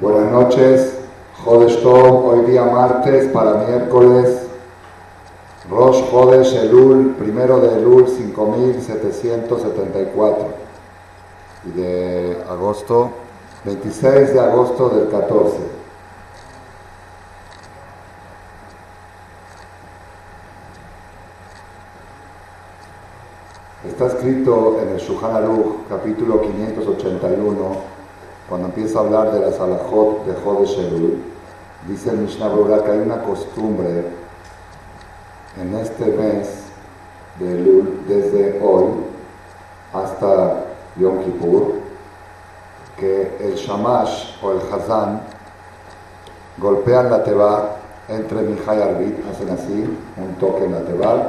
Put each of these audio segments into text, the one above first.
Buenas noches, Jodesh Tov, hoy día martes para miércoles, Rosh Jodesh Elul, primero de Elul 5774 y de agosto, 26 de agosto del 14. Está escrito en el Shulchan Aruch, capítulo 581, cuando empieza a hablar de las alajot de Jodesh Elul, dice el Mishnah Berurah que hay una costumbre en este mes de Elul, desde hoy hasta Yom Kippur, que el Shamash o el Hazan golpean la teba entre Mijay y Arbit, hacen así, un toque en la teba,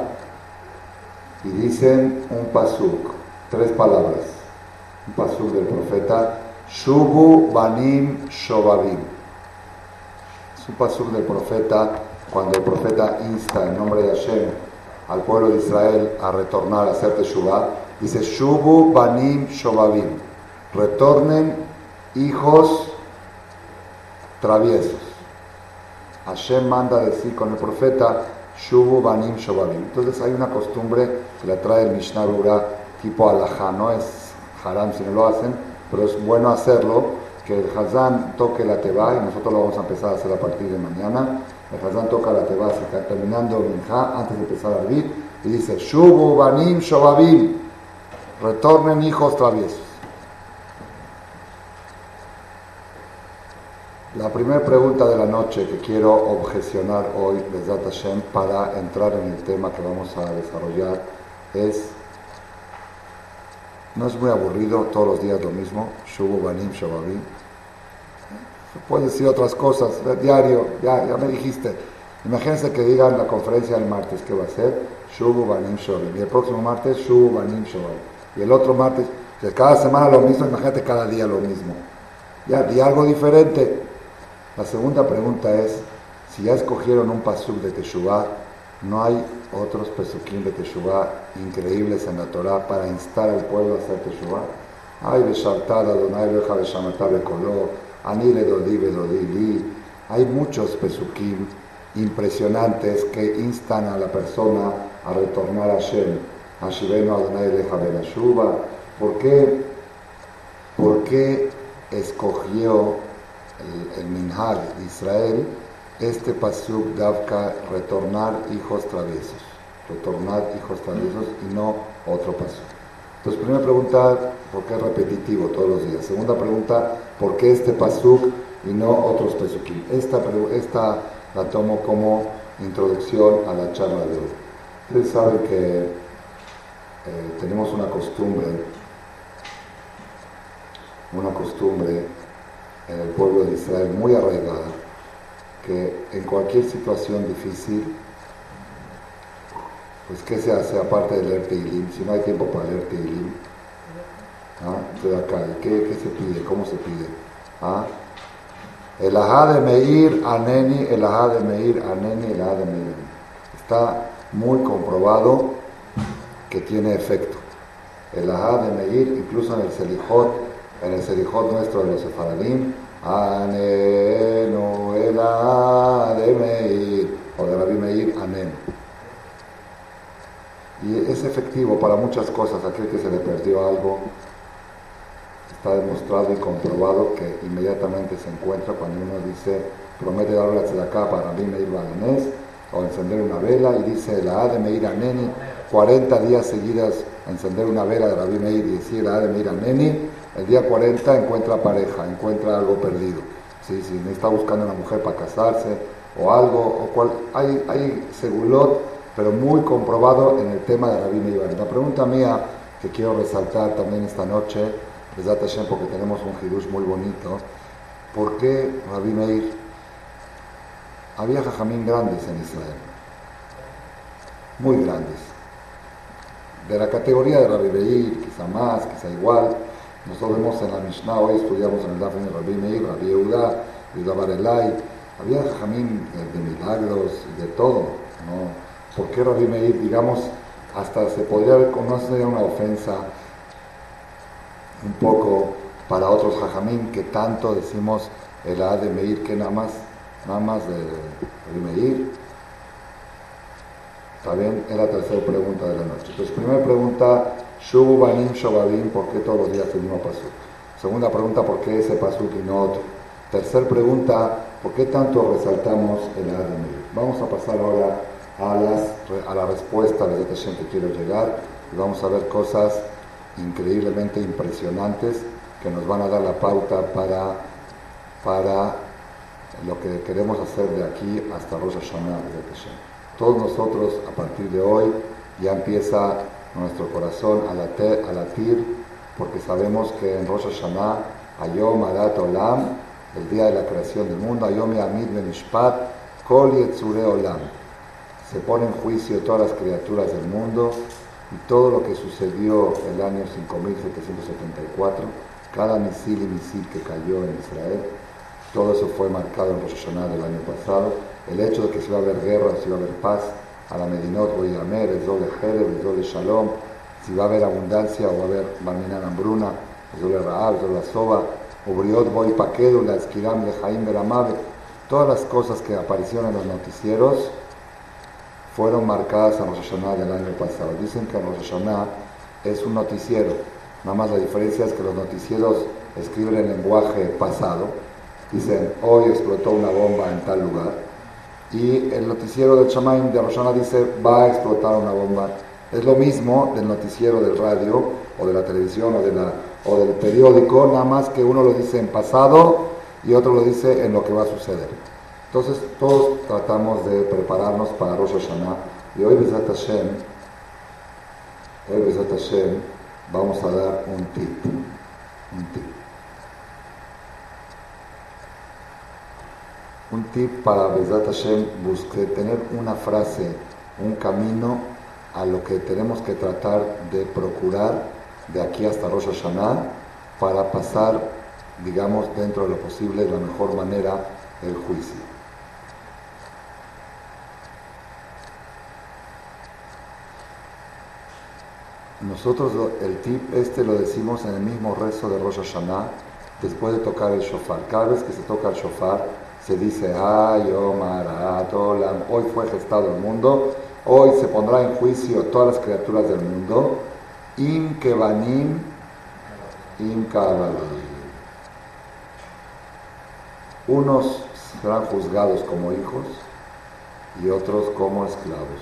y dicen un pasuk, tres palabras, un pasuk del profeta Shubu Banim Shobabim. Es un pasuk del profeta, cuando el profeta insta en nombre de Hashem al pueblo de Israel a retornar a hacer Teshuvah, dice Shubu Banim Shobabim. Retornen hijos traviesos. Hashem manda decir con el profeta Shubu Banim Shobabim. Entonces hay una costumbre que la trae el Mishnah Rura tipo alajá, no es haram si no lo hacen, pero es bueno hacerlo, que el Hazán toque la teba, y nosotros lo vamos a empezar a hacer a partir de mañana. El Hazán toca la teba, se está terminando Minja, antes de empezar a vivir, y dice, Shubu Banim Shobabim, retornen hijos traviesos. La primera pregunta de la noche que quiero objecionar hoy, Besat Hashem, para entrar en el tema que vamos a desarrollar, es no es muy aburrido todos los días lo mismo. Shubu Banim Shababim. Puedes decir otras cosas, diario, ya, ya me dijiste. Imagínense que digan la conferencia del martes que va a ser Shubu Banim Shababim. Y el próximo martes Shubu Banim Shababim. Y el otro martes, que cada semana lo mismo, imagínate cada día lo mismo. Ya, di algo diferente. La segunda pregunta es, si ya escogieron un pasuk de Teshuvah, no hay otros pesukim de Teshuvah increíbles en la Torah para instar al pueblo a hacer Teshuvah. Hay Beshartad Adonai Beja Beshamatá Bekoló, Ani Dodi Bedodi Hay muchos pesukim impresionantes que instan a la persona a retornar a Shem. Ashiveno Adonai Beja Benashuba. ¿Por qué? ¿Por qué escogió el, el Minhag de Israel este pasuk davka retornar hijos traviesos, retornar hijos traviesos y no otro pasuk. Entonces, primera pregunta, ¿por qué es repetitivo todos los días? Segunda pregunta, ¿por qué este pasuk y no otros pasukim? Esta, esta la tomo como introducción a la charla de hoy. Ustedes saben que eh, tenemos una costumbre, una costumbre en el pueblo de Israel muy arraigada, que en cualquier situación difícil, pues ¿qué se hace aparte de leer Teilim? Si no hay tiempo para leer Teilim, ¿ah? acá, ¿qué, ¿qué, se pide? ¿Cómo se pide? ¿Ah? El ajá de Meir, Aneni, el ajá de Meir, Aneni, el ajá de Meir. Está muy comprobado que tiene efecto. El ajá de Meir, incluso en el Selijot, en el Selijot nuestro de los Sefaradim, Anenu el de Meir, o de Rabbi Meir, Anen. Y es efectivo para muchas cosas. Aquel que se le perdió algo, está demostrado y comprobado que inmediatamente se encuentra cuando uno dice, promete darle la acá para Rabbi Meir Balanés, o encender una vela, y dice la A de Meir Aneni, 40 días seguidas encender una vela de Rabbi Meir y decir la A de Meir Aneni, el día 40 encuentra pareja, encuentra algo perdido. ¿sí? Si está buscando una mujer para casarse o algo, o cual, hay, hay segulot, pero muy comprobado en el tema de Rabbi Meir. La pregunta mía que quiero resaltar también esta noche, es porque tenemos un hidush muy bonito, ¿por qué Rabbi Meir? Había jajamín grandes en Israel, muy grandes, de la categoría de Rabbi Meir, quizá más, quizá igual, nosotros vemos en la Mishnah, hoy estudiamos en el Dafne Rabbi Meir, Rabbi Yehuda, Yehuda Barelay, había jamín de, milagros, de todo, ¿no? ¿Por qué Rabbi Meir, digamos, hasta se podría ver, sería una ofensa un poco para otros jajamín que tanto decimos el A de Meir que nada más, nada más de, de Meir. ¿Está bien? Es la tercera pregunta de la noche. Entonces, primera pregunta, Shubu Banim ¿por qué todos los días el mismo pasuk? Segunda pregunta, ¿por qué ese pasuk y no otro? Tercera pregunta, ¿por qué tanto resaltamos el A de Meir? Vamos a pasar ahora a, las, a la respuesta de Zeteshem que quiero llegar y vamos a ver cosas increíblemente impresionantes que nos van a dar la pauta para, para lo que queremos hacer de aquí hasta Rosh Hashanah. Todos nosotros a partir de hoy ya empieza nuestro corazón a latir, a latir porque sabemos que en Rosh Hashanah, Ayom Adat Olam, el día de la creación del mundo, Ayom Yamid Benishpat, Kol Yetzure Olam, se pone en juicio todas las criaturas del mundo y todo lo que sucedió el año 5774, cada misil y misil que cayó en Israel, todo eso fue marcado en Rosh Hashanah del año pasado. El hecho de que se iba a haber guerra, si iba a haber paz, a la Medinot voy a Amer, el doble Jerez, el doble Shalom, si va a haber abundancia o va a haber Barminan Hambruna, el doble Raab, el doble Soba, Obriot Boy Paquedo, la Esquiram de Jaim Beramave, todas las cosas que aparecieron en los noticieros fueron marcadas en Rosh Hashanah del año pasado. Dicen que Rosh Hashanah es un noticiero, nada más la diferencia es que los noticieros escriben en lenguaje pasado, dicen hoy explotó una bomba en tal lugar, y el noticiero del Shamaim de Rosh Hashanah dice va a explotar una bomba. Es lo mismo del noticiero del radio o de la televisión o, del periódico, nada más que uno lo dice en pasado y otro lo dice en lo que va a suceder. Entonces todos tratamos de prepararnos para Rosh Hashanah y hoy Besat Hashem, hoy Besat Hashem vamos a dar un tip, un tip. Un tip para Besat Hashem, busque tener una frase, un camino a lo que tenemos que tratar de procurar de aquí hasta Rosh Hashanah para pasar, digamos, dentro de lo posible, de la mejor manera, el juicio. Nosotros el tip este lo decimos en el mismo rezo de Rosh Hashanah después de tocar el shofar. Cada vez que se toca el shofar se dice, ay, hoy fue gestado el mundo, hoy se pondrá en juicio todas las criaturas del mundo, im kevanim, im Unos serán juzgados como hijos y otros como esclavos.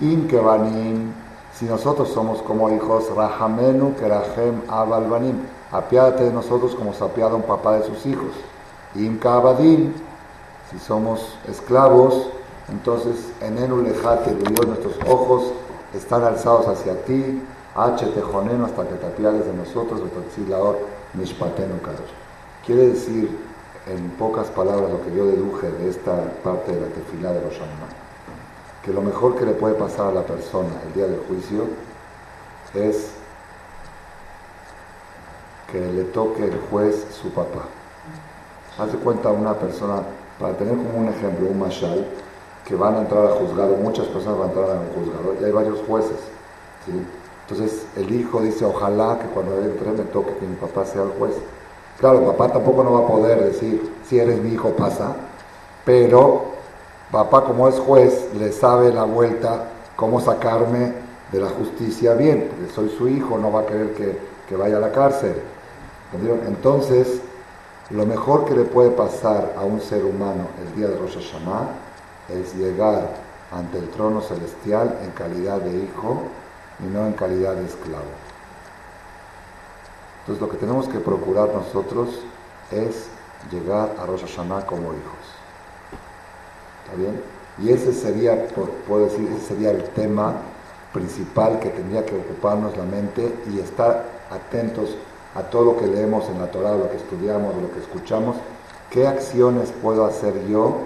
Im kevanim si nosotros somos como hijos, Rahamenu Kerahem Abalbanim, apiádate de nosotros como se un papá de sus hijos. Imka Abadim, si somos esclavos, entonces Enenu Lejate, Dios, nuestros ojos están alzados hacia ti, H Tejonenu, hasta que te de nosotros, Betotzilahor Mishpatenu Kadosh. Quiere decir, en pocas palabras, lo que yo deduje de esta parte de la tefilá de los Hashanah que lo mejor que le puede pasar a la persona el día del juicio es que le toque el juez su papá. Hace cuenta una persona, para tener como un ejemplo, un mashal, que van a entrar a juzgado, muchas personas van a entrar a un juzgado, y hay varios jueces. Entonces el hijo dice, ojalá que cuando entre me toque que mi papá sea el juez. Claro, papá tampoco no va a poder decir, si eres mi hijo pasa, pero Papá, como es juez, le sabe la vuelta cómo sacarme de la justicia bien, porque soy su hijo, no va a querer que, vaya a la cárcel. Entonces, lo mejor que le puede pasar a un ser humano el día de Rosh Hashanah es llegar ante el trono celestial en calidad de hijo y no en calidad de esclavo. Entonces lo que tenemos que procurar nosotros es llegar a Rosh Hashanah como hijos bien? Y ese sería, puedo decir, ese sería el tema principal que tendría que ocuparnos la mente y estar atentos a todo lo que leemos en la Torah, lo que estudiamos, lo que escuchamos. ¿Qué acciones puedo hacer yo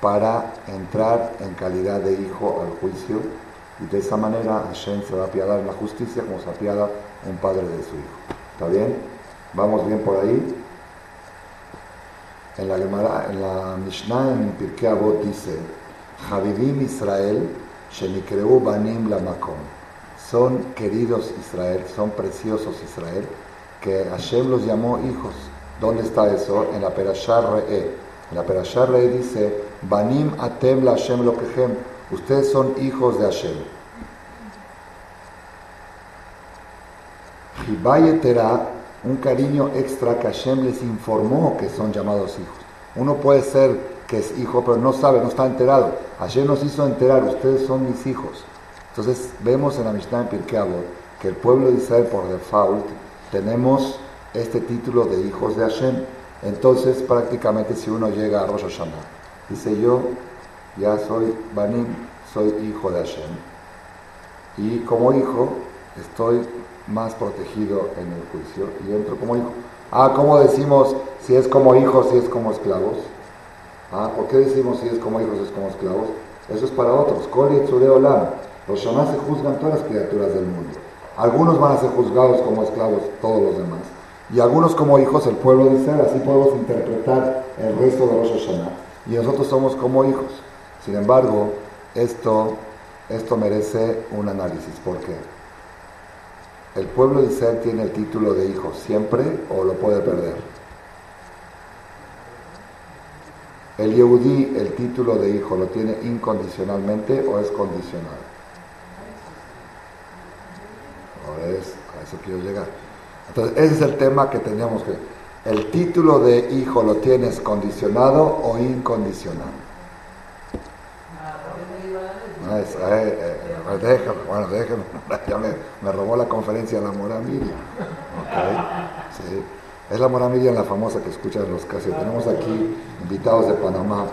para entrar en calidad de hijo al juicio? Y de esa manera Hashem se va a apiadar en la justicia como se apiada un padre de su hijo. ¿Está bien? ¿Vamos bien por ahí? En la, Mishnah en Pirkei Avot dice, Javivim Israel, Shenikreu Banim Lamakom. Son queridos Israel, son preciosos Israel, que Hashem los llamó hijos. ¿Dónde está eso? En la Perashar Re'e. En la Perashar Re'e dice, Banim atem la Hashem lo Ustedes son hijos de Hashem. Jibayetera, un cariño extra que Hashem les informó que son llamados hijos. Uno puede ser que es hijo, pero no sabe, no está enterado. Hashem nos hizo enterar, ustedes son mis hijos. Entonces vemos en la Mishnah en Pirkei que el pueblo de Israel por default tenemos este título de hijos de Hashem. Entonces prácticamente si uno llega a Rosh Hashanah, dice yo ya soy Banim, soy hijo de Hashem. Y como hijo estoy más protegido en el juicio y entro como hijo. Ah, ¿cómo decimos si es como hijos, si es como esclavos? Ah, ¿por qué decimos si es como hijos, si es como esclavos? Eso es para otros. Kol Olam. Los Shonah se juzgan todas las criaturas del mundo. Algunos van a ser juzgados como esclavos, todos los demás. Y algunos como hijos, el pueblo de Israel. Así podemos interpretar el resto de los Hashanah. Y nosotros somos como hijos. Sin embargo, esto, esto merece un análisis. ¿Por qué? ¿El pueblo de Israel tiene el título de hijo siempre o lo puede perder? ¿El Yehudí el título de hijo lo tiene incondicionalmente o es condicional? Es, a eso quiero llegar. Entonces, ese es el tema que teníamos que... ¿El título de hijo lo tienes condicionado o incondicional? Ah, eh, eh, déjame, bueno, déjame, ya me, robó la conferencia la Mora Miriam. Es la Mora Miriam la famosa que escucha en los casos. Tenemos aquí invitados de Panamá.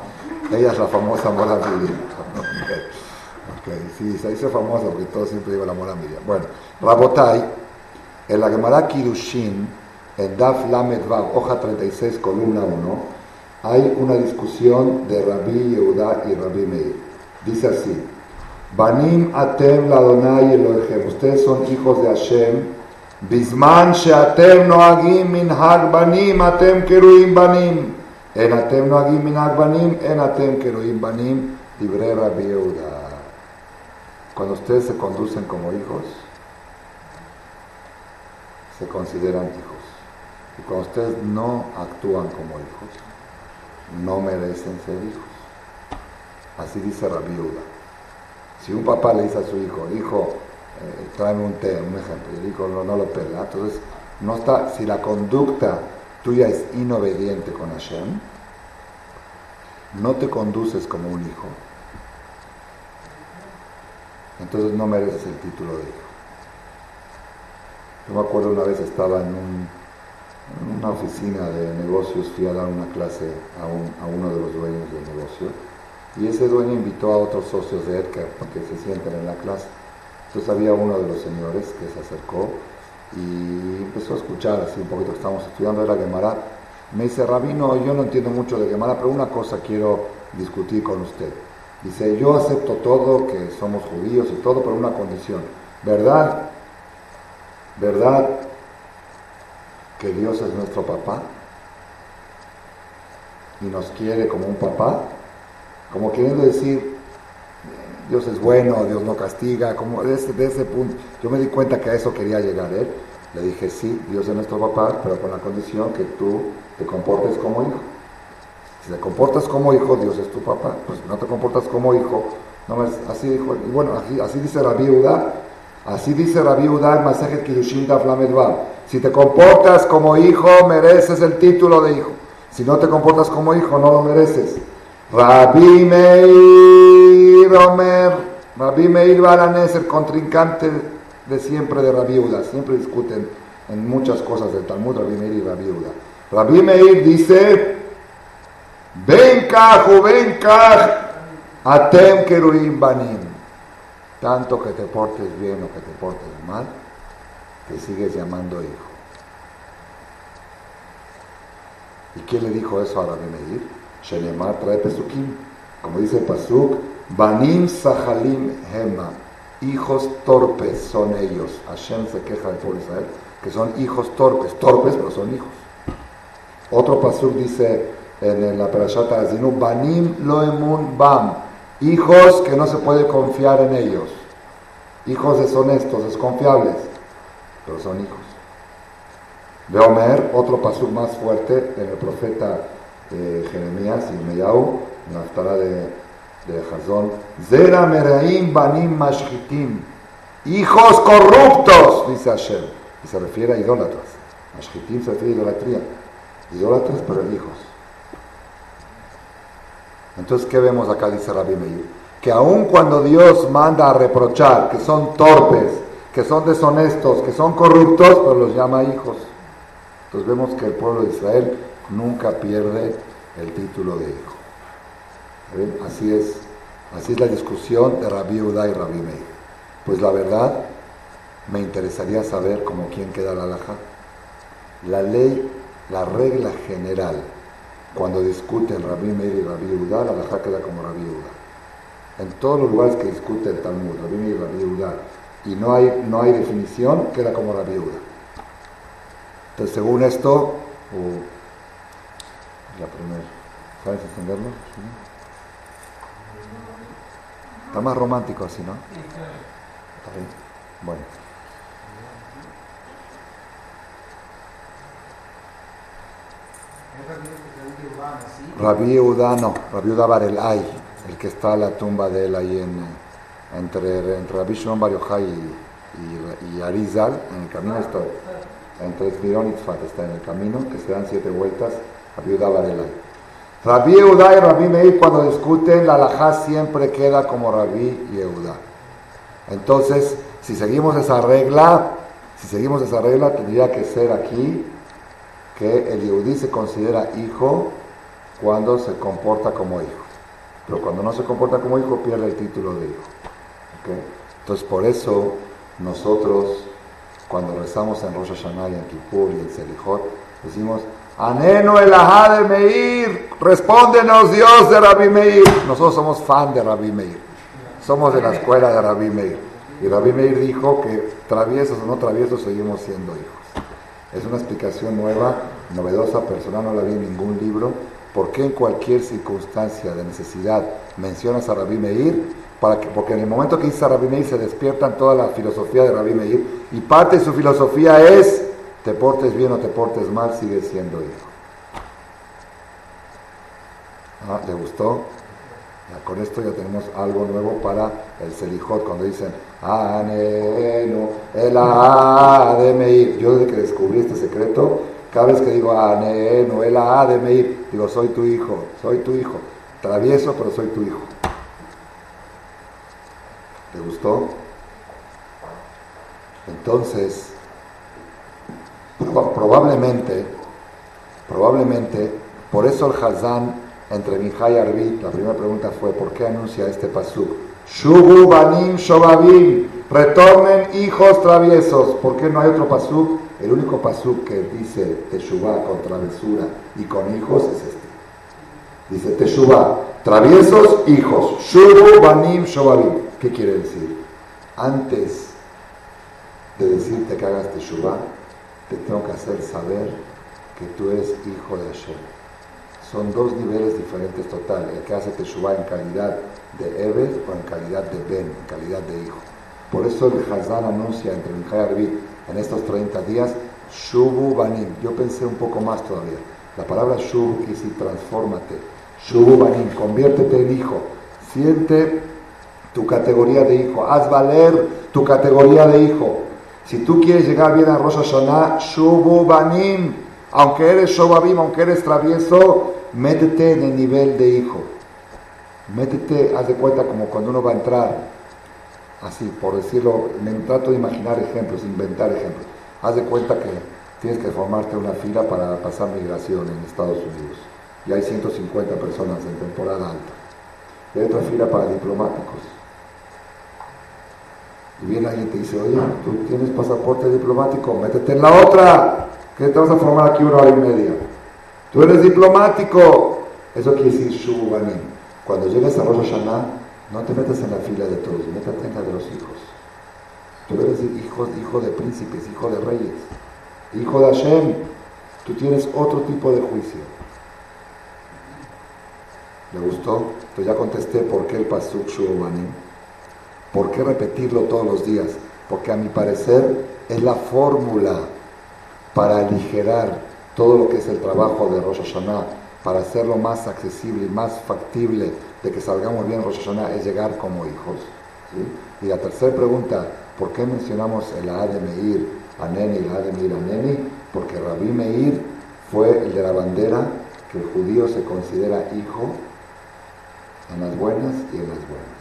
Ella es la famosa Mora Miriam. Sí, se dice famosa porque todo siempre digo la Mora Miriam. Bueno, Rabotai, en la Gemara Kirushin, en Daf Lamed Vav, hoja 36, columna 1, hay una discusión de Rabbi Yehuda y Rabbi Meir. Dice así, Banim atem ladonai Elohim. Ustedes son hijos de Hashem. Bisman sheatem noagim minhag banim atem keruim banim. En atem noagim minhag banim, en atem keruim banim. Libre Rabbi Cuando ustedes se conducen como hijos, se consideran hijos. Y cuando ustedes no actúan como hijos, no merecen ser hijos. Así dice Rabbi si un papá le dice a su hijo, hijo, eh, tráeme un té, un ejemplo, y el hijo no, lo pela, entonces no está, si la conducta tuya es inobediente con Hashem, no te conduces como un hijo, entonces no mereces el título de hijo. Yo me acuerdo una vez estaba en, una oficina de negocios, fui a dar una clase a, uno de los dueños del negocio y ese dueño invitó a otros socios de Edgar para que se sienten en la clase. Entonces había uno de los señores que se acercó y empezó a escuchar así un poquito, estamos estudiando la Gemara. Me dice, Rabino, yo no entiendo mucho de Gemara, pero una cosa quiero discutir con usted. Dice, yo acepto todo, que somos judíos y todo, pero una condición. ¿Verdad? ¿Verdad que Dios es nuestro papá? Y nos quiere como un papá como queriendo decir, Dios es bueno, Dios no castiga, como de ese, punto. Yo me di cuenta que a eso quería llegar él. Le dije, sí, Dios es nuestro papá, pero con la condición que tú te comportes como hijo. Si te comportas como hijo, Dios es tu papá. Pues no te comportas como hijo, no es así dijo. Y bueno, así, dice Rabbi Udá. Así dice Rabbi Udá en Masejet Kiddushin Si te comportas como hijo, mereces el título de hijo. Si no te comportas como hijo, no lo mereces. Rabbi Meir Omer, Rabbi Meir Balanes, el contrincante de siempre de Rabbi Uda, siempre discuten en muchas cosas del Talmud, Rabbi Meir y Rabbi Uda. Rabbi Meir dice, ven ven atem keruim banim. Tanto que te portes bien o que te portes mal, te sigues llamando hijo. ¿Y quién le dijo eso a Rabbi Meir? Shenemar trae Pesukim, como dice Pasuk, Banim Sahalim Hema, hijos torpes son ellos. Hashem se queja del pueblo que son hijos torpes, torpes pero son hijos. Otro Pasuk dice en la Perashata Azinu, Banim Loemun Bam, hijos que no se puede confiar en ellos, hijos deshonestos, desconfiables, pero son hijos. De Omer, otro pasuk más fuerte en el profeta eh, Jeremías y Meyau, en la Aftara de, de Hazón. Zera Meraim Banim Mashchitim. Hijos corruptos, dice Hashem. Y se refiere a idólatras. Mashchitim se refiere a idolatría. Idólatras, pero hijos. Entonces, ¿qué vemos acá? Dice Rabbi Meir. Que aun cuando Dios manda a reprochar que son torpes, que son deshonestos, que son corruptos, pero los llama hijos. Entonces vemos que el pueblo de Israel nunca pierde el título de hijo. Así es, así es la discusión de Rabbi Udá y Rabbi Meir. Pues la verdad, me interesaría saber cómo quién queda la alhaja. La ley, la regla general, cuando discuten Rabbi Meir y Rabbi Udá, la alhaja queda como Rabbi Udá. En todos los lugares que discute el Talmud, Rabbi Meir y Rabbi Udá, y no hay, no hay definición, queda como Rabbi Udá. Entonces, según esto, la primera, ¿sabes entenderlo? Está más romántico así, ¿no? Bueno. Rabbi Yehuda no, Rabbi Yehuda Barelay, el que está a la tumba de él ahí en, entre, entre Rabbi Shimon Bar y, y, Arizal, en el camino está entre Esmirón y Tzfat, está en el camino, que se dan siete vueltas, Rabbi Yehuda Barelay. Rabbi Yehuda y Rabbi Meir cuando discuten, la alajá siempre queda como Rabbi Yehuda. Entonces, si seguimos esa regla, si seguimos esa regla, tendría que ser aquí que el Yehudí se considera hijo cuando se comporta como hijo. Pero cuando no se comporta como hijo, pierde el título de hijo. Entonces, por eso nosotros, cuando rezamos en Rosh Hashanah y en Kippur y en Selijot, decimos, Aneno el de Meir, respóndenos Dios de Rabbi Meir. Nosotros somos fan de Rabbi Meir, somos de la escuela de Rabbi Meir. Y Rabbi Meir dijo que traviesos o no traviesos seguimos siendo hijos. Es una explicación nueva, novedosa, personal, no la vi en ningún libro. ¿Por qué en cualquier circunstancia de necesidad mencionas a Rabbi Meir? Porque en el momento que dice a Rabbi Meir se despiertan toda la filosofía de Rabbi Meir y parte de su filosofía es te portes bien o te portes mal, sigue siendo hijo. Ah, ¿Le gustó? con esto ya tenemos algo nuevo para el Selijot, cuando dicen, Anenu, el de Meir. Yo desde que descubrí este secreto, cada vez que digo Anenu, el de Meir, digo, soy tu hijo, soy tu hijo. Travieso, pero soy tu hijo. ¿Le gustó? Entonces, probablemente, probablemente, por eso el Hazán entre Mijay y la primera pregunta fue, ¿por qué anuncia este pasuk? Shubu banim shobabim, retornen hijos traviesos. ¿Por qué no hay otro pasuk? El único pasuk que dice Teshuvah con travesura y con hijos es este. Dice Teshuvah, traviesos, hijos. Shubu banim shobabim. ¿Qué quiere decir? Antes de decirte que hagas Teshuvah, te tengo que hacer saber que tú eres hijo de Hashem. Son dos niveles diferentes total, el que hace Teshuvah en calidad de Ebed o en calidad de Ben, en calidad de hijo. Por eso el Hazán anuncia entre en estos 30 días, Shubu Banim. Yo pensé un poco más todavía. La palabra Shubu quiere decir transfórmate. Shubu Banim, conviértete en hijo. Siente tu categoría de hijo. Haz valer tu categoría de hijo. Si tú quieres llegar bien a Rosh Hashanah, Shubu Banim, aunque eres Shobabim, aunque eres travieso, métete en el nivel de hijo. Métete, haz de cuenta como cuando uno va a entrar, así, por decirlo, me trato de imaginar ejemplos, inventar ejemplos. Haz de cuenta que tienes que formarte una fila para pasar migración en Estados Unidos. Y hay 150 personas en temporada alta. Y hay otra fila para diplomáticos y viene alguien y te dice, oye, tú tienes pasaporte diplomático, métete en la otra, que te vas a formar aquí una hora y media. Tú eres diplomático. Eso quiere decir Shubanim. Cuando llegues a Rosh Hashanah, no te metas en la fila de todos, métete en la de los hijos. Tú eres hijo, hijo de príncipes, hijo de reyes, hijo de Hashem. Tú tienes otro tipo de juicio. ¿Le gustó? Entonces ya contesté por qué el Pasuk Shubanim. ¿Por qué repetirlo todos los días? Porque a mi parecer es la fórmula para aligerar todo lo que es el trabajo de Rosh Hashanah, para hacerlo más accesible y más factible de que salgamos bien en Rosh Hashanah, es llegar como hijos. Y la tercera pregunta, ¿por qué mencionamos el A de Meir a Neni y el A de Meir a Neni? Porque Rabbi Meir fue el de la bandera que el judío se considera hijo en las buenas y en las buenas.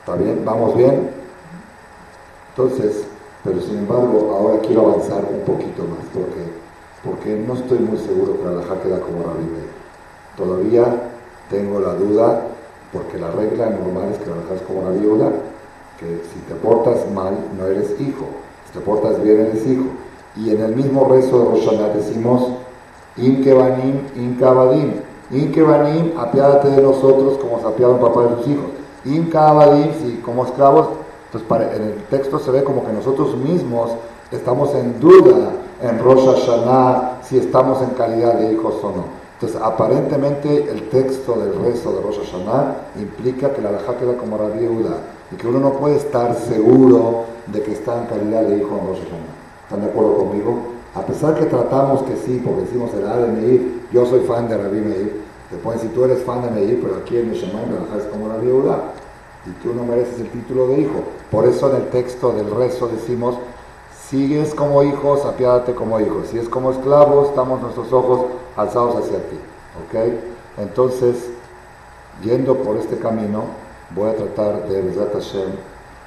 ¿Está bien? ¿Vamos bien? Entonces, pero sin embargo, ahora quiero avanzar un poquito más, porque, porque no estoy muy seguro que la halajá queda como Rabbi Todavía tengo la duda, porque la regla normal es que la halajá es como la viuda, que si te portas mal, no eres hijo, si te portas bien, eres hijo. Y en el mismo rezo de Roshaná decimos, Inkebanim, Inkabadim. Inkebanim, apiádate de nosotros como se papá de sus hijos. Inkabadim, si como esclavos. Entonces en el texto se ve como que nosotros mismos estamos en duda en Rosh Hashanah si estamos en calidad de hijos o no. Entonces, aparentemente el texto del rezo de Rosh Hashanah implica que la alhaja queda como la viuda y que uno no puede estar seguro de que está en calidad de hijo en Rosh Hashanah. ¿Están de acuerdo conmigo? A pesar que tratamos que sí, porque decimos el de Meir, yo soy fan de Rabbi Meir, te pueden decir, tú eres fan de Meir, pero aquí en Mishamay me es como la viuda, y tú no mereces el título de hijo. Por eso en el texto del rezo decimos, sigues como hijos, apiádate como hijos. Si es como esclavos, estamos nuestros ojos alzados hacia ti. ¿Ok? Entonces, yendo por este camino, voy a tratar de, Besat Hashem,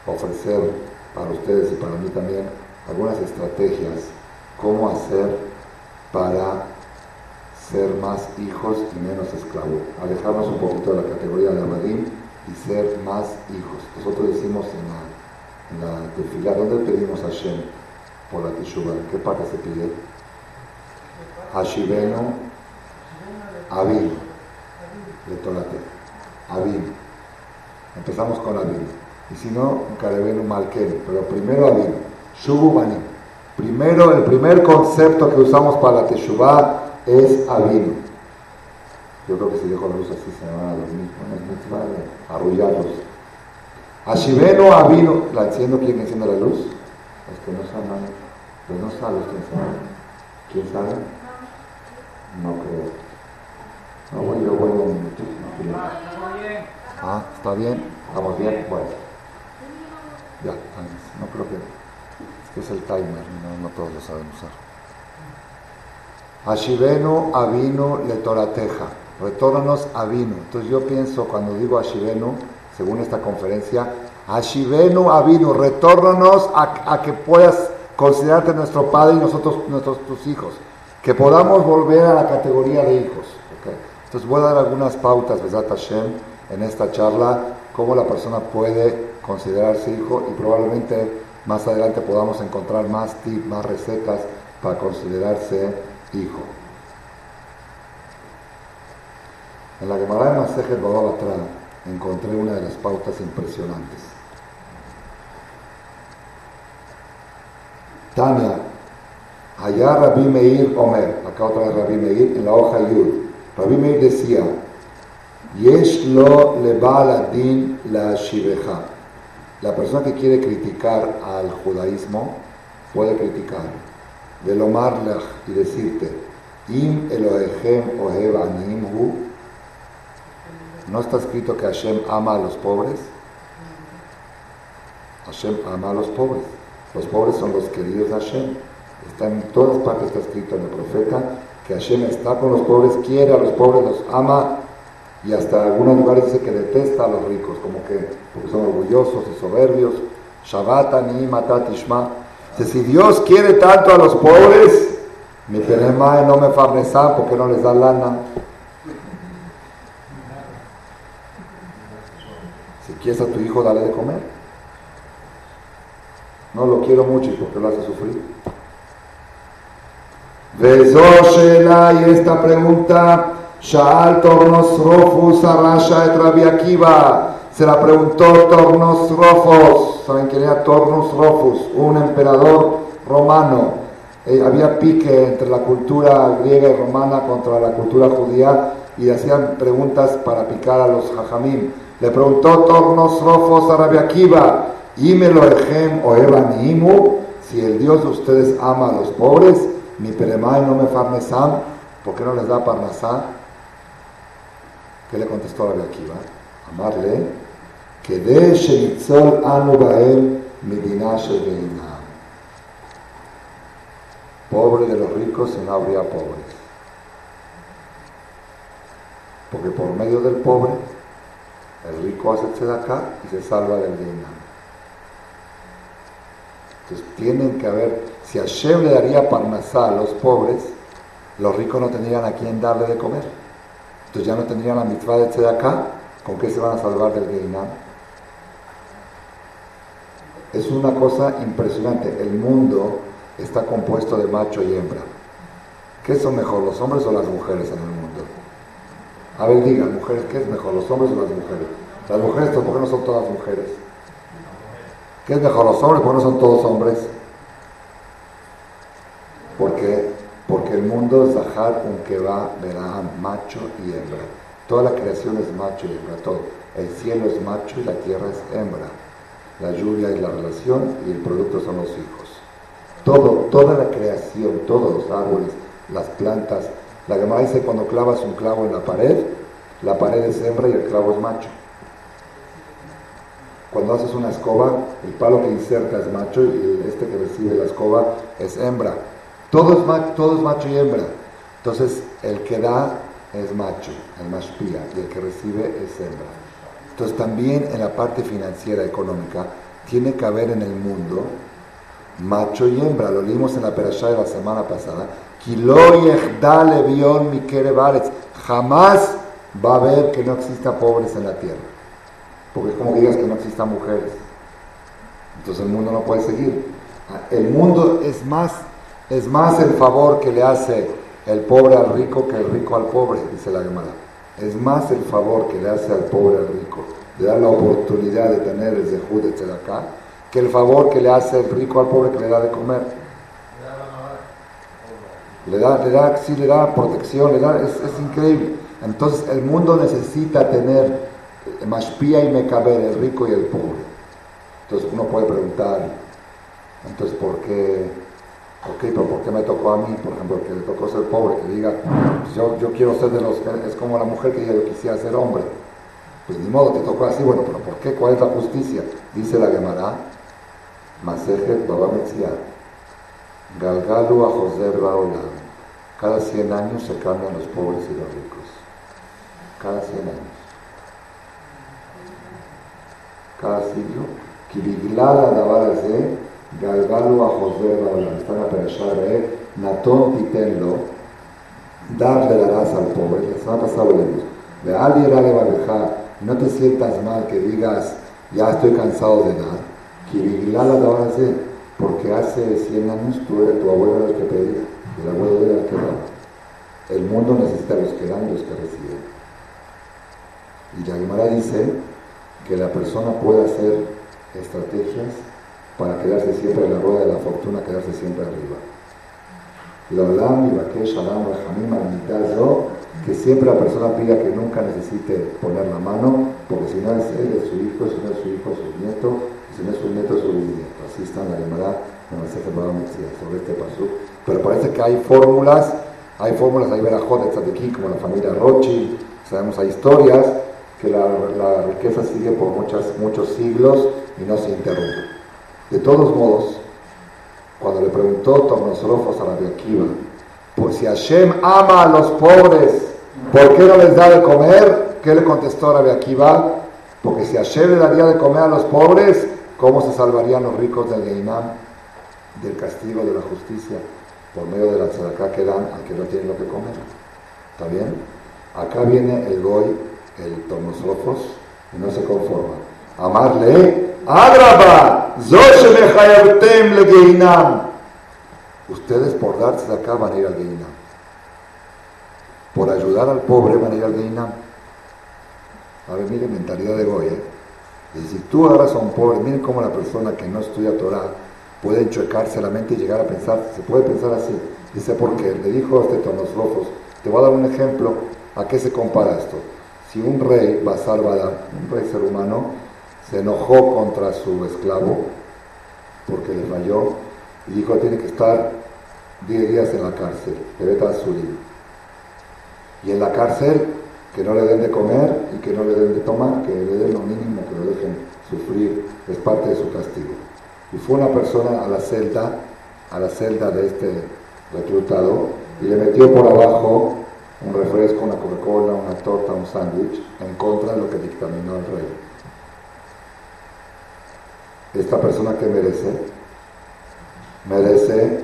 ofrecer para ustedes y para mí también algunas estrategias, cómo hacer para ser más hijos y menos esclavos. Alejarnos un poquito de la categoría de Amadim y ser más hijos. Nosotros decimos en la, en la ¿dónde pedimos a Hashem por la Teshuvah? ¿Qué parte se pide? Hashiveno Abin, de Torate. Abin. Empezamos con Abin. Y si no, Karebenu Malken. Pero primero Abin. Shubu Primero, el primer concepto que usamos para la Teshuvah es avino. Yo creo que si dejo la luz así se van a dormir. Bueno, es arrullarlos. Ashiveno avino. ¿La enciendo quién enciende la luz? Es que no saben. Pues no sabe quién sabe. ¿Quién sabe? No creo. No, voy, yo voy un minuto. Ah, ¿está bien? ¿Estamos bien? Bueno. Ya, no creo que que es el timer, no, todos lo saben usar. Ashivenu avinu le torateja, retórnanos a vino. Entonces yo pienso cuando digo Ashivenu, según esta conferencia, Ashivenu avinu, retórnanos a, que puedas considerarte nuestro padre y nosotros nuestros tus hijos, que podamos volver a la categoría de hijos. Entonces voy a dar algunas pautas, ¿verdad, Hashem, en esta charla, cómo la persona puede considerarse hijo y probablemente más adelante podamos encontrar más tips, más recetas para considerarse hijo. En la Gemara de Masejet Bababatra encontré una de las pautas impresionantes. Tania, allá Rabbi Meir Omer, acá otra vez Rabbi Meir, en la hoja Yud. Rabbi Meir decía, Yesh lo lebal adin la shiveja. La persona que quiere criticar al judaísmo puede criticar. De lo marlach y decirte, Im Elohechem ohev hu. ¿No está escrito que Hashem ama a los pobres? Hashem ama a los pobres. Los pobres son los queridos de Hashem. Está en todas partes está escrito en el profeta que Hashem está con los pobres, quiere a los pobres, los ama y hasta algunos lugares dice que detesta a los ricos, como que porque son orgullosos y soberbios. Shabbat ani matat ishma. Si Dios quiere tanto a los pobres, mi penema no me farnesa porque no les da lana. Si quieres a tu hijo, dale de comer. No lo quiero mucho y porque lo hace sufrir. Besoshela y esta pregunta Shaal Tornos Rofus Arasha et Rabbi Akiva. Se la preguntó Tornos Rofus. ¿Saben quién era Tornos Rofus? Un emperador romano. Eh, había pique entre la cultura griega y romana contra la cultura judía y hacían preguntas para picar a los hajamim. Le preguntó Tornos Rofus a Rabbi. Lo o Imu, si el Dios de ustedes ama a los pobres, mi peremay no me farnesam, ¿por qué no les da parnasá? ¿Qué le contestó la Akiva? Amarle, que de Sheitzol Anu Bael Medina Pobre de los ricos y no habría pobres. Porque por medio del pobre, el rico hace acá y se salva del Deinam. Entonces tienen que haber, si Hashem le daría parnasá a los pobres, los ricos no tendrían a quién darle de comer. Entonces ya no tendrían la mitzvah de acá, ¿con qué se van a salvar del Geinam? Es una cosa impresionante. El mundo está compuesto de macho y hembra. ¿Qué son mejor, los hombres o las mujeres en el mundo? A ver, digan, mujeres, ¿qué es mejor, los hombres o las mujeres? Las mujeres, ¿por qué no son todas mujeres? ¿Qué es mejor, los hombres? ¿Por no son todos hombres? Porque, porque el mundo es Zahar, un va, verá, macho y hembra. Toda la creación es macho y hembra, todo. El cielo es macho y la tierra es hembra. La lluvia es la relación y el producto son los hijos. Todo, toda la creación, todos los árboles, las plantas. La Gemara dice cuando clavas un clavo en la pared, la pared es hembra y el clavo es macho. Cuando haces una escoba, el palo que inserta es macho y este que recibe la escoba es hembra. Todo es, macho, todo es macho y hembra. Entonces, el que da es macho, el mashpia, y el que recibe es hembra. Entonces, también en la parte financiera, económica, tiene que haber en el mundo macho y hembra. Lo leímos en la perashá de la semana pasada. Jamás va a haber que no exista pobres en la tierra. Porque es como digas que no existan mujeres. Entonces el mundo no puede seguir. El mundo es más, es más el favor que le hace el pobre al rico que el rico al pobre, dice la Gemara. Es más el favor que le hace al pobre al rico, le da la oportunidad de tener el zehud de acá que el favor que le hace el rico al pobre que le da de comer. Le da, le da, sí, le da protección, le da, es, es increíble. Entonces el mundo necesita tener Mashpia y Mecaber, el rico y el pobre. Entonces uno puede preguntar, entonces ¿por qué? Ok, pero ¿por qué me tocó a mí, por ejemplo, que le tocó ser pobre? Que diga, yo, yo quiero ser de los que, es como la mujer que diga, yo quisiera ser hombre. Pues ni modo, te tocó así, bueno, pero ¿por qué? ¿Cuál es la justicia? Dice la Gemara, Masejet Baba Galgalu a José Raolam. Cada 100 años se cambian los pobres y los ricos. Cada 100 años. Cada siglo. Kibiglala Dabarase, Galgalu a José Raolam. Está en la perashá de Natón Titenlo, darle raza al pobre. La semana pasada lo leímos. De Ali no te sientas mal que digas, ya estoy cansado de dar porque hace 100 años tu, tu abuelo el que pedía, el abuelo era el que daba. El mundo necesita los que dan y los que reciben. Y la Gemara dice que la persona puede hacer estrategias para quedarse siempre en la rueda de la fortuna, quedarse siempre arriba. La y que siempre la persona pida que nunca necesite poner la mano, porque si no es él, es su hijo, si no es su hijo, es su nieto, si no es su nieto, es su bisnieto. Así está en la Gemara, en el sobre este paso. Pero parece que hay fórmulas, hay fórmulas, hay verajot de como la familia Rothschild, sabemos, hay historias que la, la riqueza sigue por muchas, muchos siglos y no se interrumpe. De todos modos, cuando le preguntó Tornosolofos a la Akiva, por si Hashem ama a los pobres, ¿por qué no les da de comer? ¿Qué le contestó Rabbi Akiva? Porque si Hashem le daría de comer a los pobres, ¿cómo se salvarían los ricos del Geinam, del castigo de la justicia, por medio de la tzedakah que dan al que no tiene lo que comer? ¿Está bien? Acá viene el Goy, el Tomosofos, y no se conforma. Amarle, Adraba, le Geinam. Ustedes por darse acá van a ir al Geinam. Por ayudar al pobre van a ir al Geinam. A ver, miren, mentalidad de Goy, ¿eh? Y si tú agarras a un pobre, miren cómo la persona que no estudia Torah puede enchuecarse la mente y llegar a pensar, se puede pensar así. Dice, porque le dijo a este tonos rojos, te voy a dar un ejemplo, ¿a qué se compara esto? Si un rey, Basar Badar, un rey ser humano, se enojó contra su esclavo porque le falló y dijo tiene que estar 10 días en la cárcel, su libro. Y en la cárcel que no le den de comer y que no le den de tomar, que le den lo mínimo, que lo dejen sufrir, es parte de su castigo. Y fue una persona a la celda, a la celda de este reclutado, y le metió por abajo un refresco, una Coca-Cola, una torta, un sándwich, en contra de lo que dictaminó el rey. Esta persona que merece, merece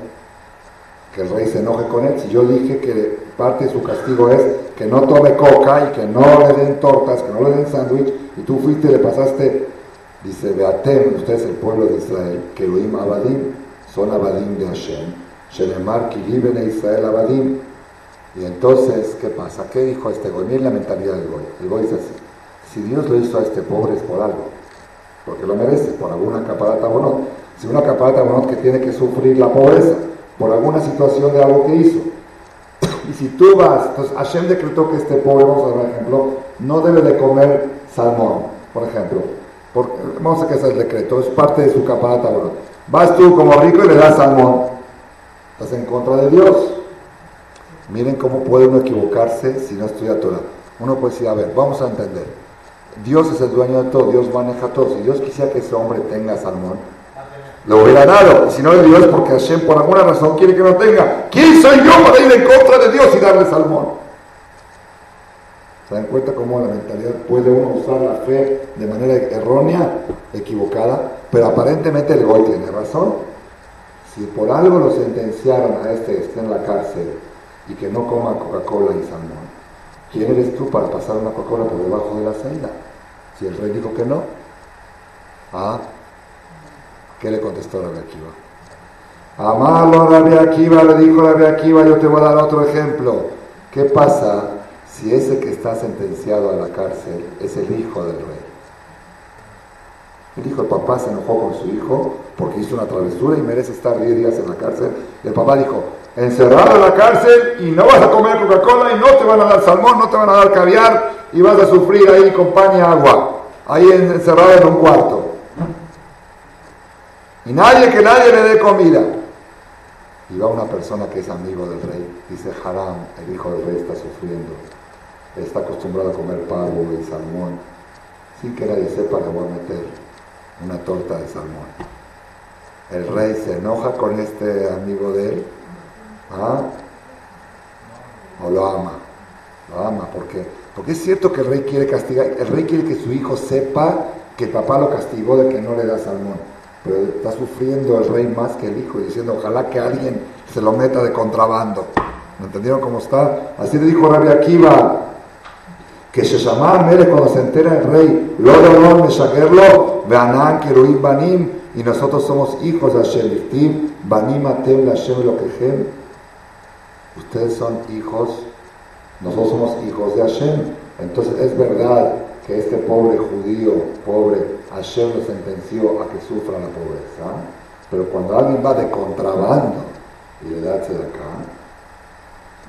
que el rey se enoje con él. Si yo dije que parte de su castigo es que no tome coca y que no le den tortas, que no le den sándwich, y tú fuiste y le pasaste, dice, Beatem, usted es el pueblo de Israel, que Elohim Abadim, son Abadim de Hashem, Shenemar Israel Abadim. Y entonces, ¿qué pasa? ¿Qué dijo este goy? Miren la mentalidad del goy. El goy dice así, si Dios lo hizo a este pobre es por algo, porque lo merece, por alguna caparata bonot. Si una caparata bonot que tiene que sufrir la pobreza, por alguna situación de algo que hizo. Y si tú vas, entonces Hashem decretó que este pobre, vamos a dar un ejemplo, no debe de comer salmón, por ejemplo. vamos a que es el decreto, es parte de su caparata. Bueno, vas tú como rico y le das salmón. Estás en contra de Dios. Miren cómo puede uno equivocarse si no estudia Torah. Uno puede decir, a ver, vamos a entender. Dios es el dueño de todo, Dios maneja todo. Si Dios quisiera que ese hombre tenga salmón, lo hubiera dado. Si no le dio es porque Hashem por alguna razón quiere que no tenga. ¿Quién soy yo para ir en contra de Dios y darle salmón? ¿Se dan cuenta cómo la mentalidad puede uno usar la fe de manera errónea, equivocada? Pero aparentemente el Goy tiene razón. Si por algo lo sentenciaron a este que esté en la cárcel y que no coma Coca-Cola y salmón, ¿quién eres tú para pasar una Coca-Cola por debajo de la celda? Si el rey dijo que no. Ah, ¿Qué le contestó Rabbi Akiva? Amalo Rabbi Akiva, le dijo Rabbi Akiva, yo te voy a dar otro ejemplo. ¿Qué pasa si ese que está sentenciado a la cárcel es el hijo del rey? El hijo, el papá se enojó con su hijo porque hizo una travesura y merece estar 10 días en la cárcel. El papá dijo, encerrado en la cárcel y no vas a comer Coca-Cola y no te van a dar salmón, no te van a dar caviar y vas a sufrir ahí con pan y agua, ahí encerrado en un cuarto. Y nadie que nadie le dé comida. Y va una persona que es amigo del rey, dice Haram, el hijo del rey está sufriendo, está acostumbrado a comer pavo y salmón, sin que nadie sepa le voy a meter una torta de salmón. El rey se enoja con este amigo de él, ¿ah? o lo ama, lo ama, porque porque es cierto que el rey quiere castigar, el rey quiere que su hijo sepa que el papá lo castigó de que no le da salmón pero está sufriendo el rey más que el hijo, diciendo, ojalá que alguien se lo meta de contrabando. ¿Me entendieron cómo está? Así le dijo Rabbi Akiva, que se llama Mere cuando se entera el rey, Lodolon Meshagerlo, Beanan Keruim Banim, y nosotros somos hijos de Hashem, Banim Atem Hashem Lokechem. Ustedes son hijos, nosotros somos hijos de Hashem. Entonces es verdad que este pobre judío, pobre, Hashem lo sentenció a que sufra la pobreza, pero cuando alguien va de contrabando y le da de acá,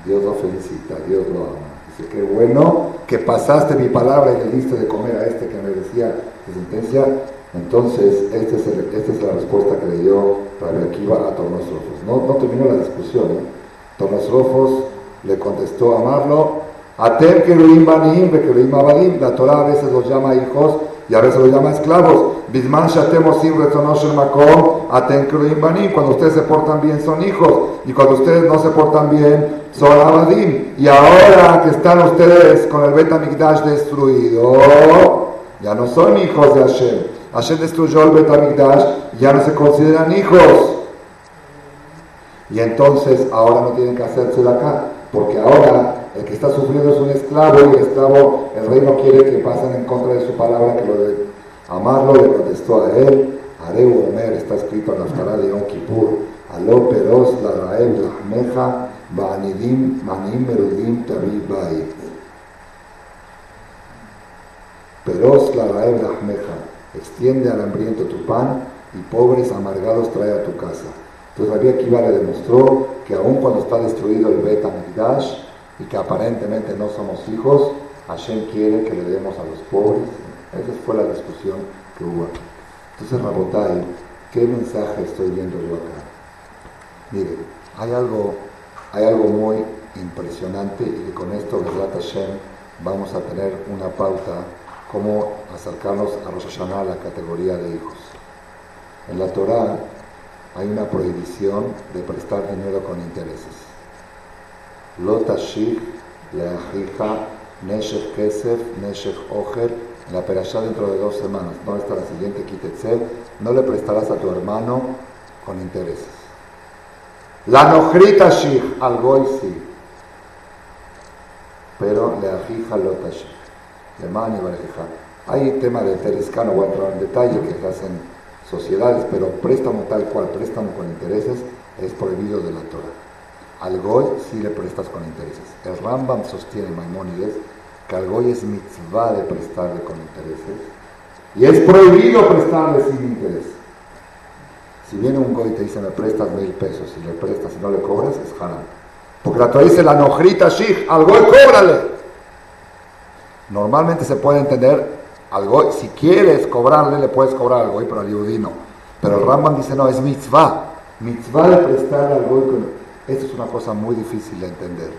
Dios lo felicita, Dios lo ama. Dice, qué bueno que pasaste mi palabra y le diste de comer a este que merecía de sentencia. Entonces, esta es, esta es la respuesta que le dio Rabbi Akiva a Tornos Rojos. No, no terminó la discusión. ¿eh? Tornos Rojos le contestó a Marlo, Atem Keruim Banim, Keruim Abadim. La Torah a veces los llama hijos y a veces los llama esclavos. Bisman Shatem Osim el Makom, Atem Keruim Banim. Cuando ustedes se portan bien son hijos y cuando ustedes no se portan bien son Abadim. Y ahora que están ustedes con el Bet Amigdash destruido, ya no son hijos de Hashem. Hashem destruyó el Bet Amigdash, ya no se consideran hijos. Y entonces ahora no tienen que hacerse de acá, porque ahora el que está sufriendo es un esclavo y el esclavo, el rey no quiere que pasen en contra de su palabra, que lo de amarlo, le contestó a él, Areu Omer, está escrito en la Torah de Yom Kippur, Aló Peros la Raem Lahmeja, Ba'anidim Manim Merudim Tabib Bait. Peros la Raem Lahmeja, extiende al hambriento tu pan y pobres amargados trae a tu casa. Entonces Rabbi Akiva le demostró que aun cuando está destruido el Bet Amigdash, y que aparentemente no somos hijos, Hashem quiere que le demos a los pobres. Esa fue la discusión que hubo Entonces, Rabotai, ¿qué mensaje estoy viendo yo acá? Mire, hay algo, hay algo muy impresionante y con esto, Besrat Hashem, vamos a tener una pauta cómo acercarnos a Rosh Hashanah, la categoría de hijos. En la Torah hay una prohibición de prestar dinero con intereses. Lotashik leajija neshech kesef neshech ojer en la perashá dentro de dos semanas, no está la siguiente Kitetzel, no le prestarás a tu hermano con intereses. La nohrita shich al sí, pero leajija lotashik de Mani Hay tema de Terescano, voy a entrar en detalle, que hacen sociedades, pero préstamo tal cual, préstamo con intereses, es prohibido de la Torah. Al Goy sí le prestas con intereses. El Rambam sostiene, Maimónides, que al Goy es mitzvah de prestarle con intereses y es prohibido prestarle sin interés. Si viene un Goy y te dice, me prestas mil pesos, y le prestas y no le cobras, es haram. Porque la Torah dice, la nojrita shich, al Goy cóbrale. Normalmente se puede entender algo, si quieres cobrarle, le puedes cobrar al goy, pero al. Pero el Rambam dice, no, es mitzvah. Mitzvah de prestar al goy. Es una cosa muy difícil de entender.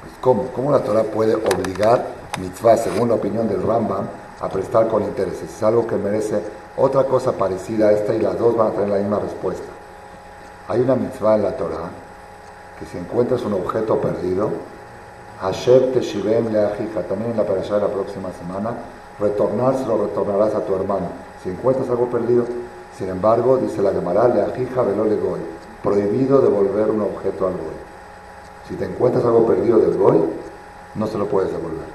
Pues, ¿Cómo? ¿Cómo la Torah puede obligar mitzvah, según la opinión del Rambam, a prestar con intereses? Es algo que merece otra cosa parecida a esta y las dos van a tener la misma respuesta. Hay una mitzvah en la Torah que si encuentras un objeto perdido, Hashem Teshivem Leajija, también en la parasha de la próxima semana, retornar se lo retornarás a tu hermano. Si encuentras algo perdido, sin embargo, dice la Gemara, Leajija Velo Goy, prohibido devolver un objeto al Goy. Si te encuentras algo perdido del Goy, no se lo puedes devolver,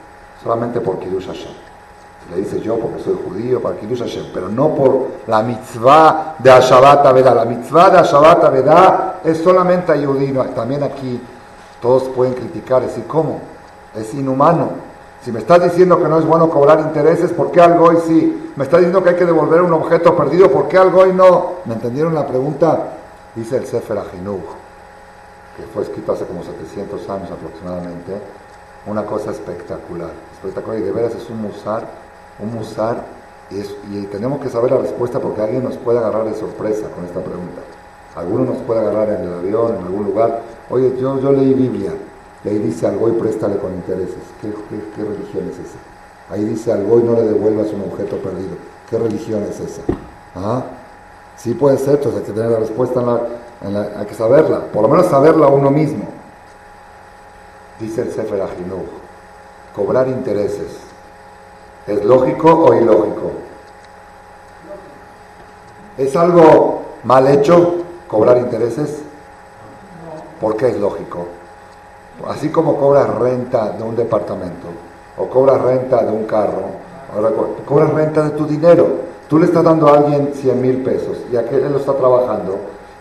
solamente por Kiddush Hashem. Le dice yo porque soy judío, para Kiddush Hashem, pero no por la mitzvah de Ashabat Avedah. La mitzvah de Ashabat Avedah es solamente ayudino. También aquí todos pueden criticar, decir, ¿cómo? Es inhumano. Si me estás diciendo que no es bueno cobrar intereses, ¿por qué algo hoy sí? Me estás diciendo que hay que devolver un objeto perdido, ¿por qué algo hoy no? ¿Me entendieron la pregunta? Dice el Sefer Ajinuj, que fue escrito hace como 700 años aproximadamente, una cosa espectacular. Espectacular y de veras es un musar, un musar, y, y tenemos que saber la respuesta porque alguien nos puede agarrar de sorpresa con esta pregunta. Alguno nos puede agarrar en el avión, en algún lugar. Oye, yo, yo leí Biblia. Y ahí dice al y préstale con intereses. ¿Qué, religión es esa? Ahí dice al y no le devuelvas un objeto perdido. ¿Qué religión es esa? ¿Ah? Sí puede ser, entonces hay que tener la respuesta, en la, hay que saberla. Por lo menos saberla uno mismo. Dice el Sefer Ajinuj, cobrar intereses. ¿Es lógico o ilógico? ¿Es algo mal hecho? cobrar intereses? Porque es lógico. Así como cobras renta de un departamento, o cobras renta de un carro, cobras renta de tu dinero. Tú le estás dando a alguien 100 mil pesos y aquel lo está trabajando,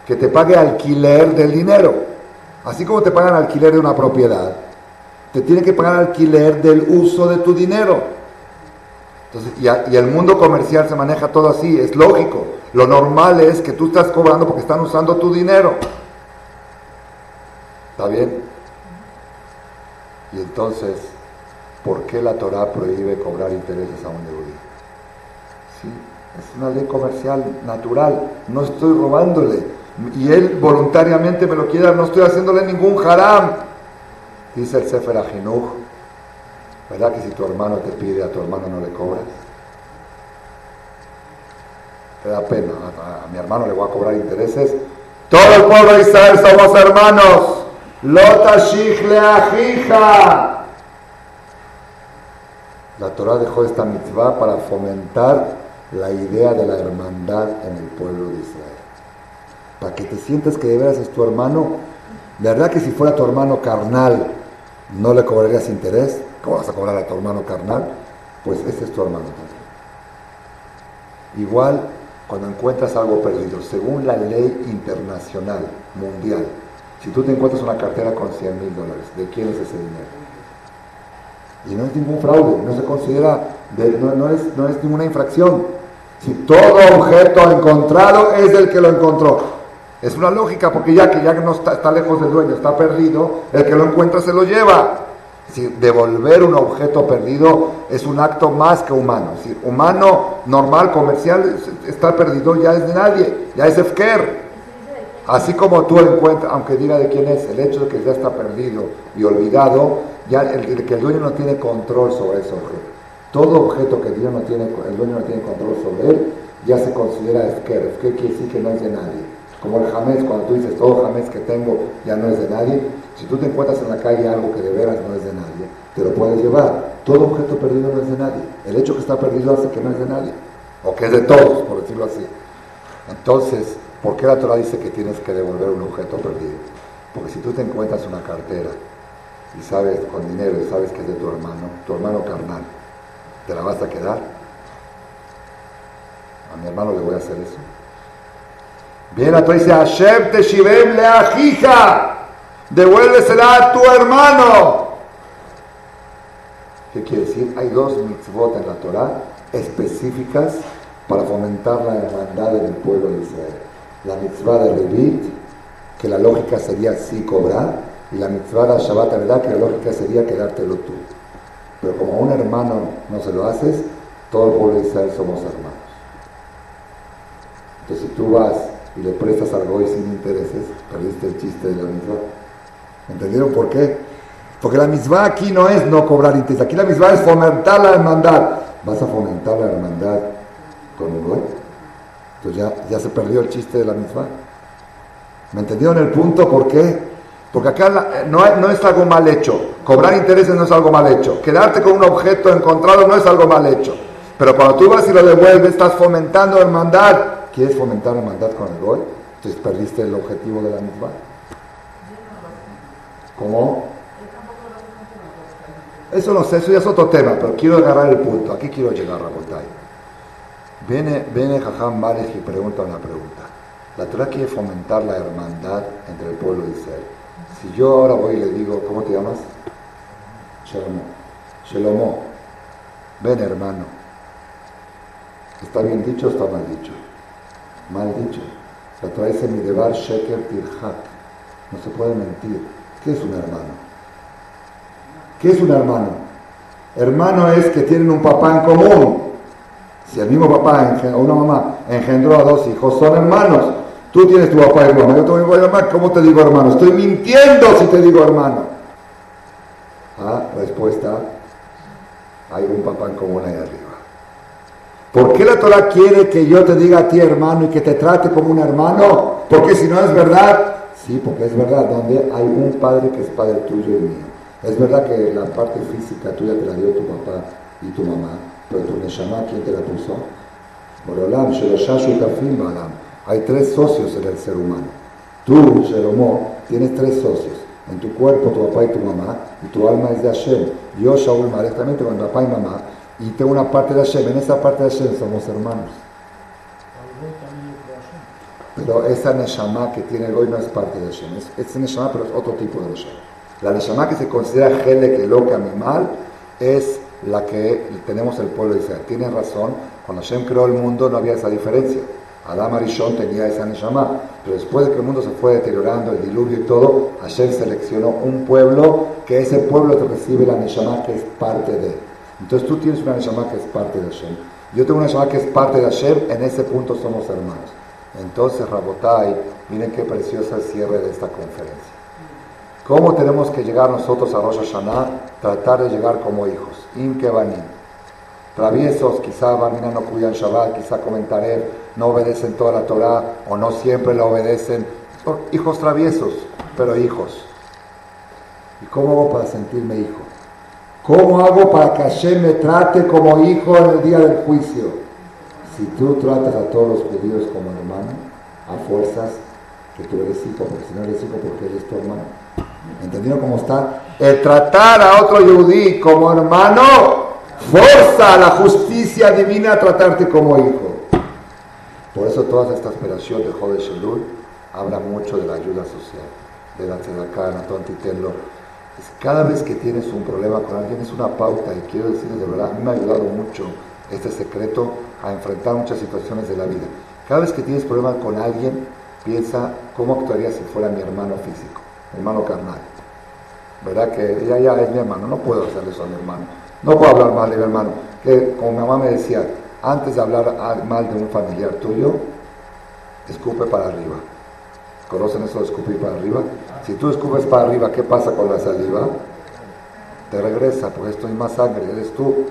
que te pague alquiler del dinero. Así como te pagan alquiler de una propiedad, te tiene que pagar alquiler del uso de tu dinero. Entonces, y, el mundo comercial se maneja todo así, es lógico. Lo normal es que tú estás cobrando porque están usando tu dinero. ¿Está bien? Y entonces, ¿por qué la Torah prohíbe cobrar intereses a un deudí? Sí, es una ley comercial natural, no estoy robándole. Y él voluntariamente me lo quiere no estoy haciéndole ningún haram. Dice el Sefer Ajinuj, ¿Verdad que si tu hermano te pide, a tu hermano no le cobras? Te da pena. A, mi hermano le voy a cobrar intereses. Todo el pueblo de Israel somos hermanos. Lota. La Torah dejó esta mitzvah para fomentar la idea de la hermandad en el pueblo de Israel. Para que te sientas que de veras es tu hermano. De verdad que si fuera tu hermano carnal, no le cobrarías interés. ¿Cómo vas a cobrar a tu hermano carnal? Pues este es tu hermano Igual cuando encuentras algo perdido, según la ley internacional, mundial, si tú te encuentras una cartera con 100 mil dólares, ¿de quién es ese dinero? Y no es ningún fraude, no se considera, no, es, no es ninguna infracción. Si todo objeto encontrado es del que lo encontró. Es una lógica, porque ya que ya no está, está lejos del dueño, está perdido, el que lo encuentra se lo lleva. devolver un objeto perdido es un acto más que humano. Decir, humano, normal, comercial, está perdido, ya es de nadie, ya es Efker. Así como tú encuentras, aunque diga de quién es, el hecho de que ya está perdido y olvidado, ya el, que el dueño no tiene control sobre ese objeto. Todo objeto que dueño no tiene, el dueño no tiene control sobre él, ya se considera Efker. Efker quiere decir que no es de nadie. Como el jamés, cuando tú dices todo jamés que tengo ya no es de nadie, si tú te encuentras en la calle algo que de veras no es de nadie, te lo puedes llevar. Todo objeto perdido no es de nadie. El hecho que está perdido hace que no es de nadie, o que es de todos, por decirlo así. Entonces, ¿por qué la Torah dice que tienes que devolver un objeto perdido? Porque si tú te encuentras una cartera y sabes con dinero y sabes que es de tu hermano, tu hermano carnal, ¿te la vas a quedar? A mi hermano le voy a hacer eso. Bien, la Torah dice, Hashem te shivem le ajija devuélvesela a tu hermano. ¿Qué quiere decir? Hay dos mitzvot en la Torah específicas para fomentar la hermandad en el pueblo de Israel. La mitzvah de Revit, que la lógica sería sí cobrar, y la mitzvah de Shabbat ¿verdad? que la lógica sería quedártelo tú. Pero como a un hermano no se lo haces, todo el pueblo de Israel somos hermanos. Entonces si tú vas y le prestas algo y sin intereses, perdiste el chiste de la mitzvah. ¿Entendieron por qué? Porque la misma aquí no es no cobrar interés, aquí la misma es fomentar la hermandad. ¿Vas a fomentar la hermandad con güey? Entonces ya, ya se perdió el chiste de la misma. ¿Me entendieron el punto? ¿Por qué? Porque acá no, no, es algo mal hecho. Cobrar intereses no es algo mal hecho. Quedarte con un objeto encontrado no es algo mal hecho. Pero cuando tú vas y lo devuelves, estás fomentando hermandad. ¿Quieres fomentar hermandad con el gol? Entonces perdiste el objetivo de la misma. ¿Cómo? Eso no sé, eso ya es otro tema, pero quiero agarrar el punto. Aquí quiero llegar, a Viene, viene Jajam y pregunta una pregunta. La Torah quiere fomentar la hermandad entre el pueblo de Israel. Si yo ahora voy y le digo, ¿cómo te llamas? Shelomo. Shelomo. Ven, hermano. ¿Está bien dicho o está mal dicho? Mal dicho. La Torah dice mi debar sheker tirhak. No se puede mentir. ¿Qué es un hermano? ¿Qué es un hermano? Hermano es que tienen un papá en común. Si el mismo papá o una mamá engendró a dos hijos, son hermanos. Tú tienes tu papá y tu mamá, yo te voy a llamar, ¿cómo te digo hermano? Estoy mintiendo si te digo hermano. Ah, respuesta, hay un papá en común ahí arriba. ¿Por qué la Torah quiere que yo te diga a ti hermano y que te trate como un hermano? Porque si no es verdad, Sí, porque es verdad, donde hay un padre que es padre tuyo y mío. Es verdad que la parte física tuya te la dio tu papá y tu mamá, pero tu Neshama, ¿quién te la puso? Borolam, Sheloshashu Tafim Hay tres socios en el ser humano. Tú, Shelomó, tienes tres socios. En tu cuerpo, tu papá y tu mamá, y tu alma es de Hashem. Yo, Shaul, directamente con papá y mamá, y tengo una parte de Hashem. En esa parte de Hashem somos hermanos. Pero esa Neshama que tiene hoy no es parte de Hashem. Es, es Neshama, pero es otro tipo de Neshama. La Neshama que se considera Helek, Eloque, animal, es la que tenemos el pueblo de Israel. Tiene razón, cuando Hashem creó el mundo no había esa diferencia. Adam Arishon tenía esa Neshama, pero después de que el mundo se fue deteriorando, el diluvio y todo, Hashem seleccionó un pueblo que ese pueblo te recibe la Neshama que es parte de. Entonces tú tienes una Neshama que es parte de Hashem. Yo tengo una Neshama que es parte de Hashem, en ese punto somos hermanos. Entonces, Rabotai, miren qué precioso el cierre de esta conferencia. ¿Cómo tenemos que llegar nosotros a Rosh Hashanah? Tratar de llegar como hijos. In Traviesos, quizá Barmina no cuidan Shabbat, quizá comentaré, no obedecen toda la Torah o no siempre la obedecen. hijos traviesos, pero hijos. ¿Y cómo hago para sentirme hijo? ¿Cómo hago para que Hashem me trate como hijo en el día del juicio? Si tú tratas a todos los judíos como hermano, a fuerzas que tú eres hijo, porque si no eres hijo, porque eres tu hermano. ¿Entendieron cómo está? El tratar a otro judí como hermano forza a la justicia divina a tratarte como hijo. Por eso todas estas operaciones de Jode Shelul hablan mucho de la ayuda social, de la tzedakah, no Cada vez que tienes un problema con alguien es una pauta y quiero decirles de verdad, a mí me ha ayudado mucho este secreto a enfrentar muchas situaciones de la vida. Cada vez que tienes problemas con alguien, piensa cómo actuaría si fuera mi hermano físico, hermano carnal. ¿verdad? Que ella ya es mi hermano, no puedo hacer eso a mi hermano. No puedo hablar mal de mi hermano. Que como mi mamá me decía, antes de hablar mal de un familiar tuyo, escupe para arriba. ¿Conocen eso de escupir para arriba? Si tú escupes para arriba, ¿qué pasa con la saliva? Te regresa, porque esto hay más sangre, eres tú.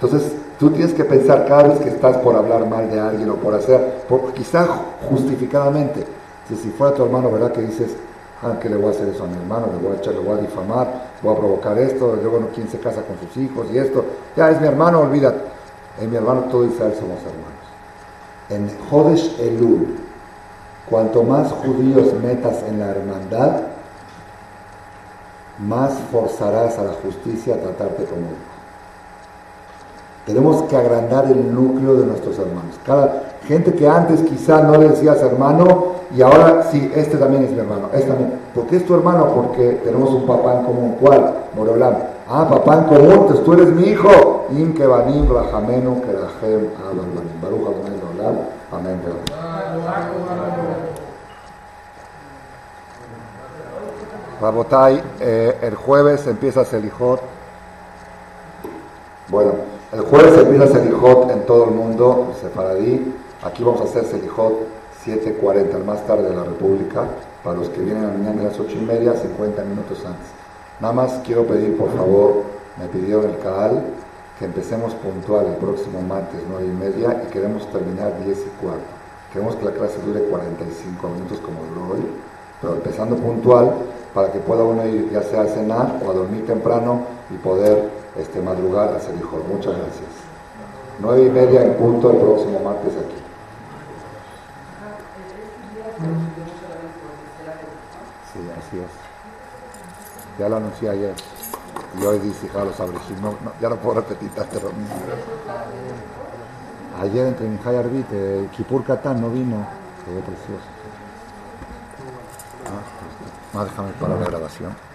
Entonces, tú tienes que pensar cada vez que estás por hablar mal de alguien o por hacer, por, quizá justificadamente, si, si fuera tu hermano, ¿verdad? Que dices, ah, que le voy a hacer eso a mi hermano, le voy a echar, le voy a difamar, voy a provocar esto, luego no, quién se casa con sus hijos y esto, ya es mi hermano, olvídate. En mi hermano todo Israel somos hermanos. En Jodesh Elul, cuanto más judíos metas en la hermandad, más forzarás a la justicia a tratarte como hijo. Tenemos que agrandar el núcleo de nuestros hermanos. Cada gente que antes quizá no le decías hermano y ahora sí, este también es mi hermano. Este también. ¿Por qué es tu hermano? Porque tenemos un papá en común. ¿Cuál? Morolam. Ah, papá en común, entonces tú eres mi hijo. Im kebanim rahamenu kerahem abalbanim. Baruch Adonai Olam. Amén. Rabotai, eh, el jueves empieza Selijot. Bueno. El jueves se empieza Selijot en todo el mundo, Sefaradí. Aquí vamos a hacer Selijot 7.40, más tarde de la República. Para los que vienen a mañana a las 8 y media, 50 minutos antes. Nada más quiero pedir, por favor, me pidió el CAAL que empecemos puntual el próximo martes 9 y media y queremos terminar 10 y cuarto. Queremos que la clase dure 45 minutos como duró hoy, pero empezando puntual para que pueda uno ir ya sea a cenar o a dormir temprano y poder este, madrugar a dijo Muchas gracias. Nueve y media en punto el próximo martes aquí. Sí, así es. Ya lo anuncié ayer. Y hoy dice, ja, los no, ya no puedo repetir tanto lo mismo. Ayer entre Mijay Arbit, eh, Kipur Katán no vino. Quedó precioso. Ah, pues, déjame parar la grabación.